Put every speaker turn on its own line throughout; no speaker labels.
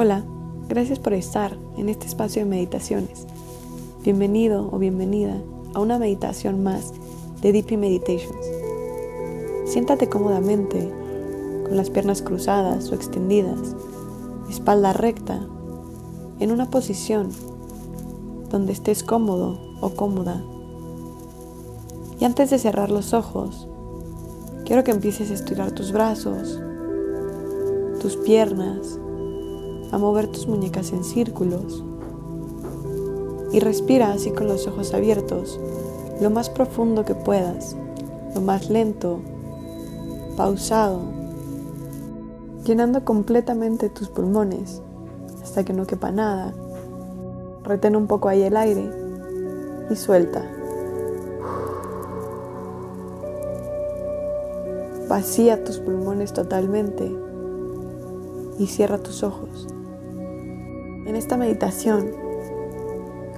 Hola, gracias por estar en este espacio de meditaciones. Bienvenido o bienvenida a una meditación más de Deepy Meditations. Siéntate cómodamente, con las piernas cruzadas o extendidas, espalda recta, en una posición donde estés cómodo o cómoda. Y antes de cerrar los ojos, quiero que empieces a estirar tus brazos, tus piernas, a mover tus muñecas en círculos. Y respira así con los ojos abiertos, lo más profundo que puedas, lo más lento, pausado, llenando completamente tus pulmones hasta que no quepa nada. Retén un poco ahí el aire y suelta. Vacía tus pulmones totalmente y cierra tus ojos. En esta meditación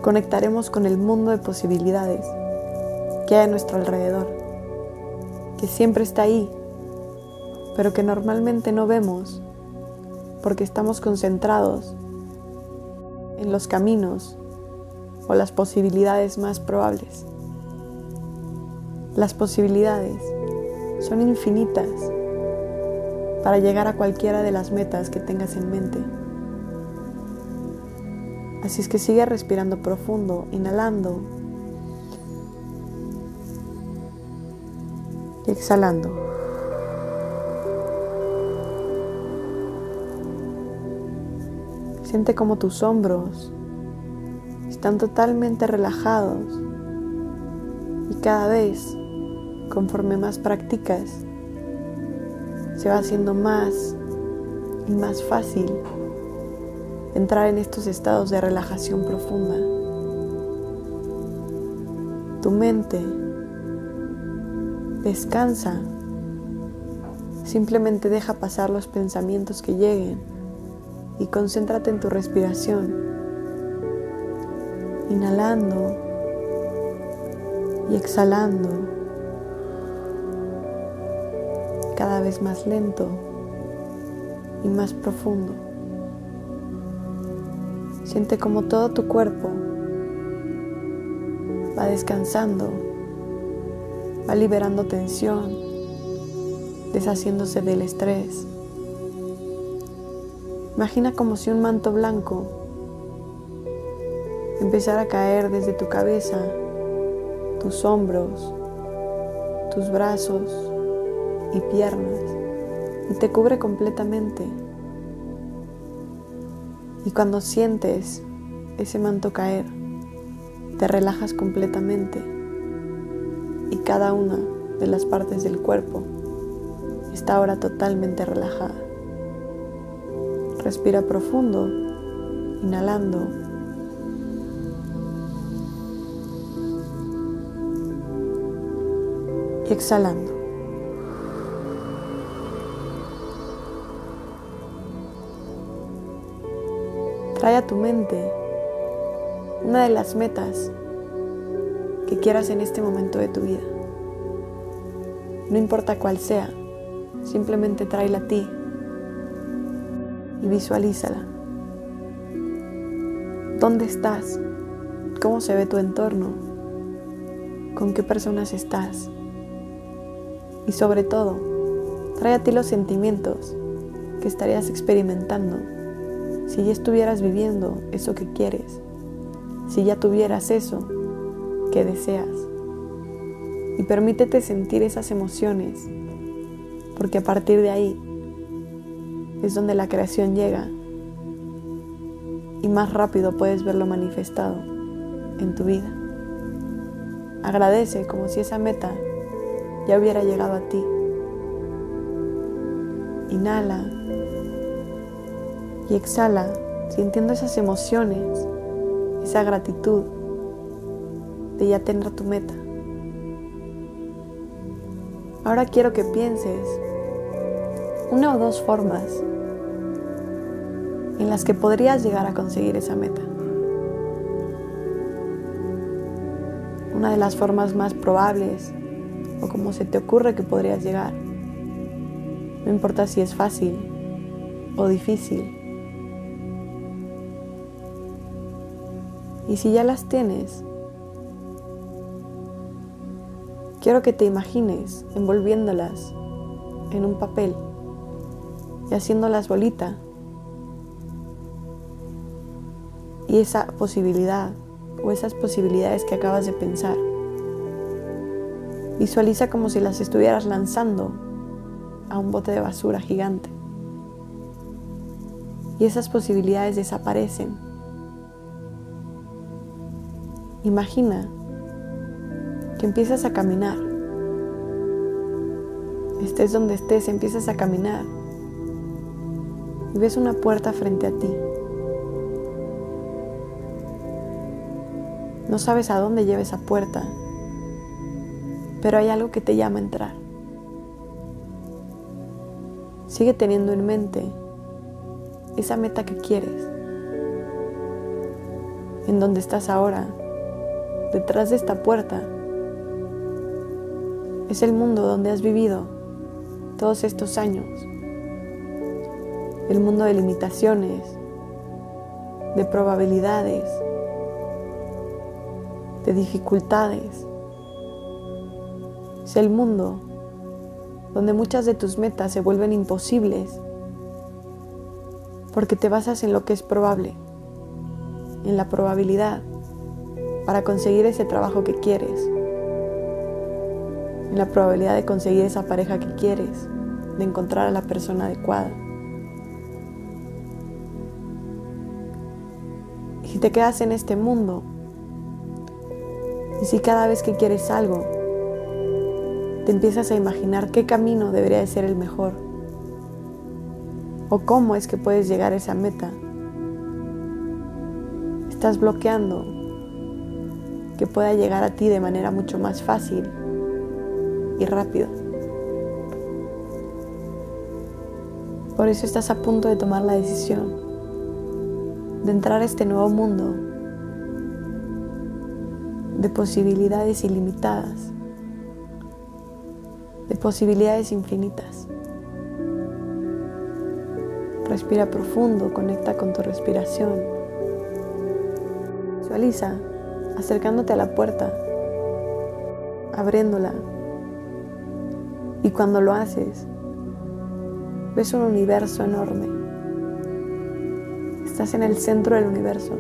conectaremos con el mundo de posibilidades que hay a nuestro alrededor, que siempre está ahí, pero que normalmente no vemos porque estamos concentrados en los caminos o las posibilidades más probables. Las posibilidades son infinitas para llegar a cualquiera de las metas que tengas en mente. Así es que sigue respirando profundo, inhalando y exhalando. Siente como tus hombros están totalmente relajados y cada vez, conforme más practicas, se va haciendo más y más fácil entrar en estos estados de relajación profunda. Tu mente descansa, simplemente deja pasar los pensamientos que lleguen y concéntrate en tu respiración, inhalando y exhalando cada vez más lento y más profundo. Siente como todo tu cuerpo va descansando, va liberando tensión, deshaciéndose del estrés. Imagina como si un manto blanco empezara a caer desde tu cabeza, tus hombros, tus brazos y piernas y te cubre completamente. Y cuando sientes ese manto caer, te relajas completamente y cada una de las partes del cuerpo está ahora totalmente relajada. Respira profundo, inhalando. Y exhalando. Trae a tu mente una de las metas que quieras en este momento de tu vida. No importa cuál sea, simplemente tráela a ti y visualízala. ¿Dónde estás? ¿Cómo se ve tu entorno? ¿Con qué personas estás? Y sobre todo, trae a ti los sentimientos que estarías experimentando si ya estuvieras viviendo eso que quieres, si ya tuvieras eso que deseas. Y permítete sentir esas emociones, porque a partir de ahí es donde la creación llega y más rápido puedes verlo manifestado en tu vida. Agradece como si esa meta ya hubiera llegado a ti. Inhala y exhala sintiendo esas emociones, esa gratitud de ya tener tu meta. Ahora quiero que pienses una o dos formas en las que podrías llegar a conseguir esa meta. Una de las formas más probables o como se te ocurre que podrías llegar. No importa si es fácil o difícil. Y si ya las tienes, quiero que te imagines envolviéndolas en un papel y haciéndolas bolita. Y esa posibilidad o esas posibilidades que acabas de pensar, visualiza como si las estuvieras lanzando a un bote de basura gigante. Y esas posibilidades desaparecen. Imagina que empiezas a caminar. Estés donde estés, empiezas a caminar. Y ves una puerta frente a ti. No sabes a dónde lleva esa puerta, pero hay algo que te llama a entrar. Sigue teniendo en mente esa meta que quieres. En donde estás ahora, detrás de esta puerta, es el mundo donde has vivido todos estos años. El mundo de limitaciones, de probabilidades, de dificultades. Es el mundo donde muchas de tus metas se vuelven imposibles porque te basas en lo que es probable, en la probabilidad para conseguir ese trabajo que quieres, en la probabilidad de conseguir esa pareja que quieres, de encontrar a la persona adecuada. Y si te quedas en este mundo, y si cada vez que quieres algo, te empiezas a imaginar qué camino debería de ser el mejor, o cómo es que puedes llegar a esa meta, estás bloqueando que pueda llegar a ti de manera mucho más fácil y rápido. Por eso estás a punto de tomar la decisión de entrar a este nuevo mundo de posibilidades ilimitadas, de posibilidades infinitas. Respira profundo, conecta con tu respiración. Visualiza acercándote a la puerta, abriéndola. Y cuando lo haces, ves un universo enorme. Estás en el centro del universo.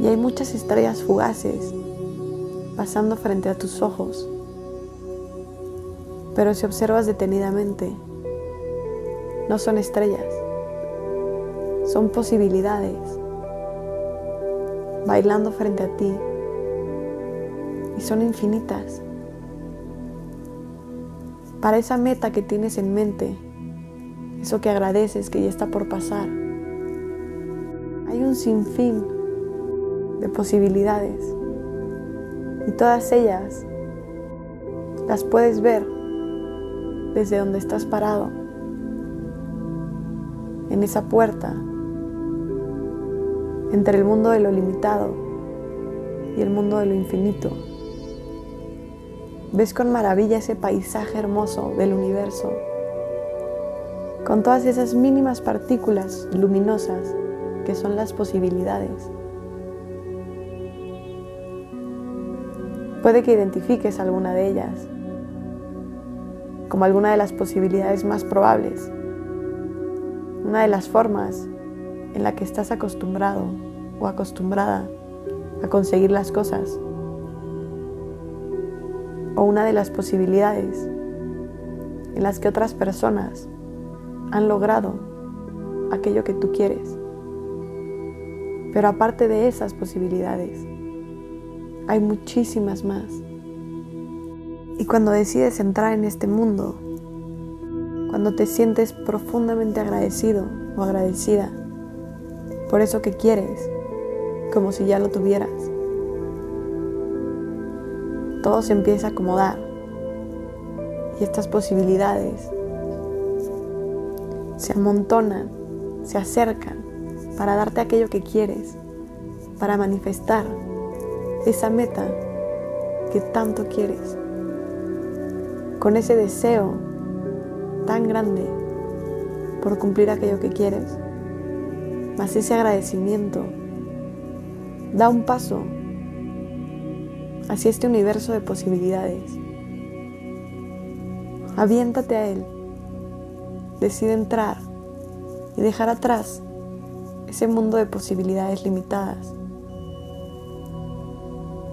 Y hay muchas estrellas fugaces pasando frente a tus ojos. Pero si observas detenidamente, no son estrellas, son posibilidades bailando frente a ti. Y son infinitas. Para esa meta que tienes en mente, eso que agradeces que ya está por pasar, hay un sinfín de posibilidades. Y todas ellas las puedes ver desde donde estás parado, en esa puerta entre el mundo de lo limitado y el mundo de lo infinito. Ves con maravilla ese paisaje hermoso del universo, con todas esas mínimas partículas luminosas que son las posibilidades. Puede que identifiques alguna de ellas como alguna de las posibilidades más probables, una de las formas en la que estás acostumbrado acostumbrada a conseguir las cosas. O una de las posibilidades en las que otras personas han logrado aquello que tú quieres. Pero aparte de esas posibilidades, hay muchísimas más. Y cuando decides entrar en este mundo, cuando te sientes profundamente agradecido o agradecida por eso que quieres, como si ya lo tuvieras. Todo se empieza a acomodar. Y estas posibilidades se amontonan, se acercan para darte aquello que quieres, para manifestar esa meta que tanto quieres, con ese deseo tan grande por cumplir aquello que quieres. Más ese agradecimiento Da un paso hacia este universo de posibilidades. Aviéntate a él. Decide entrar y dejar atrás ese mundo de posibilidades limitadas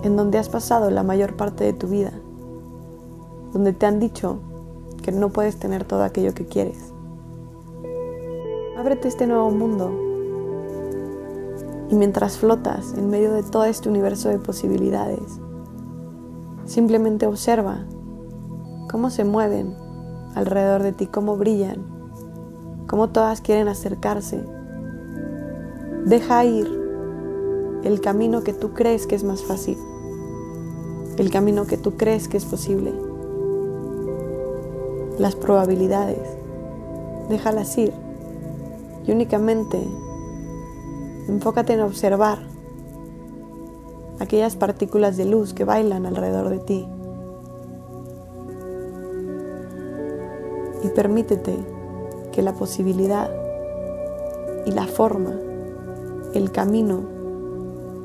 en donde has pasado la mayor parte de tu vida, donde te han dicho que no puedes tener todo aquello que quieres. Ábrete este nuevo mundo y mientras flotas en medio de todo este universo de posibilidades, simplemente observa cómo se mueven alrededor de ti, cómo brillan, cómo todas quieren acercarse. Deja ir el camino que tú crees que es más fácil, el camino que tú crees que es posible, las probabilidades, déjalas ir y únicamente enfócate en observar aquellas partículas de luz que bailan alrededor de ti. Y permítete que la posibilidad y la forma, el camino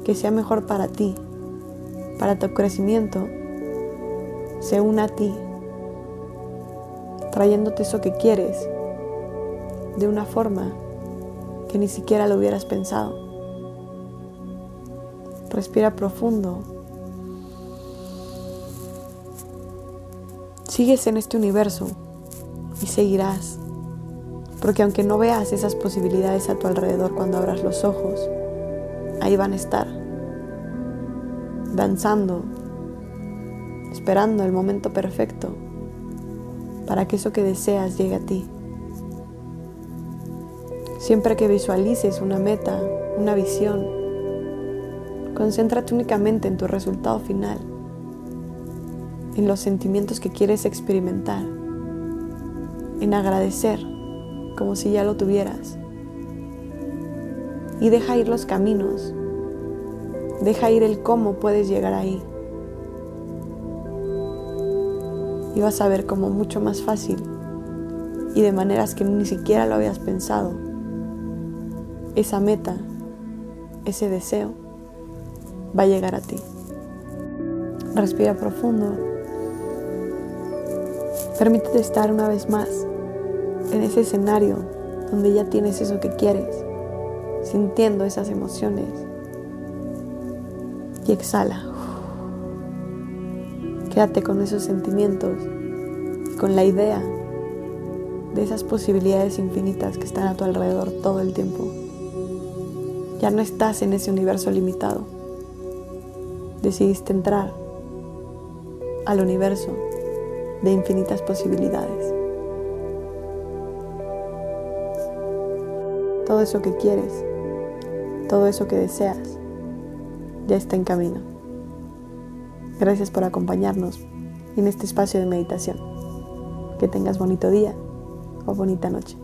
que sea mejor para ti, para tu crecimiento, se una a ti, trayéndote eso que quieres de una forma que ni siquiera lo hubieras pensado. Respira profundo. Sigues en este universo y seguirás, porque aunque no veas esas posibilidades a tu alrededor cuando abras los ojos, ahí van a estar, danzando, esperando el momento perfecto para que eso que deseas llegue a ti. Siempre que visualices una meta, una visión, concéntrate únicamente en tu resultado final, en los sentimientos que quieres experimentar, en agradecer como si ya lo tuvieras y deja ir los caminos, deja ir el cómo puedes llegar ahí. Y vas a ver como mucho más fácil y de maneras que ni siquiera lo habías pensado. Esa meta, ese deseo, va a llegar a ti. Respira profundo. Permítete estar una vez más en ese escenario donde ya tienes eso que quieres sintiendo esas emociones. Y exhala. Quédate con esos sentimientos, con la idea de esas posibilidades infinitas que están a tu alrededor todo el tiempo. Ya no estás en ese universo limitado. Decidiste entrar al universo de infinitas posibilidades. Todo eso que quieres todo eso que deseas ya está en camino. Gracias por acompañarnos en este espacio de meditación. Que tengas bonito día o bonita noche.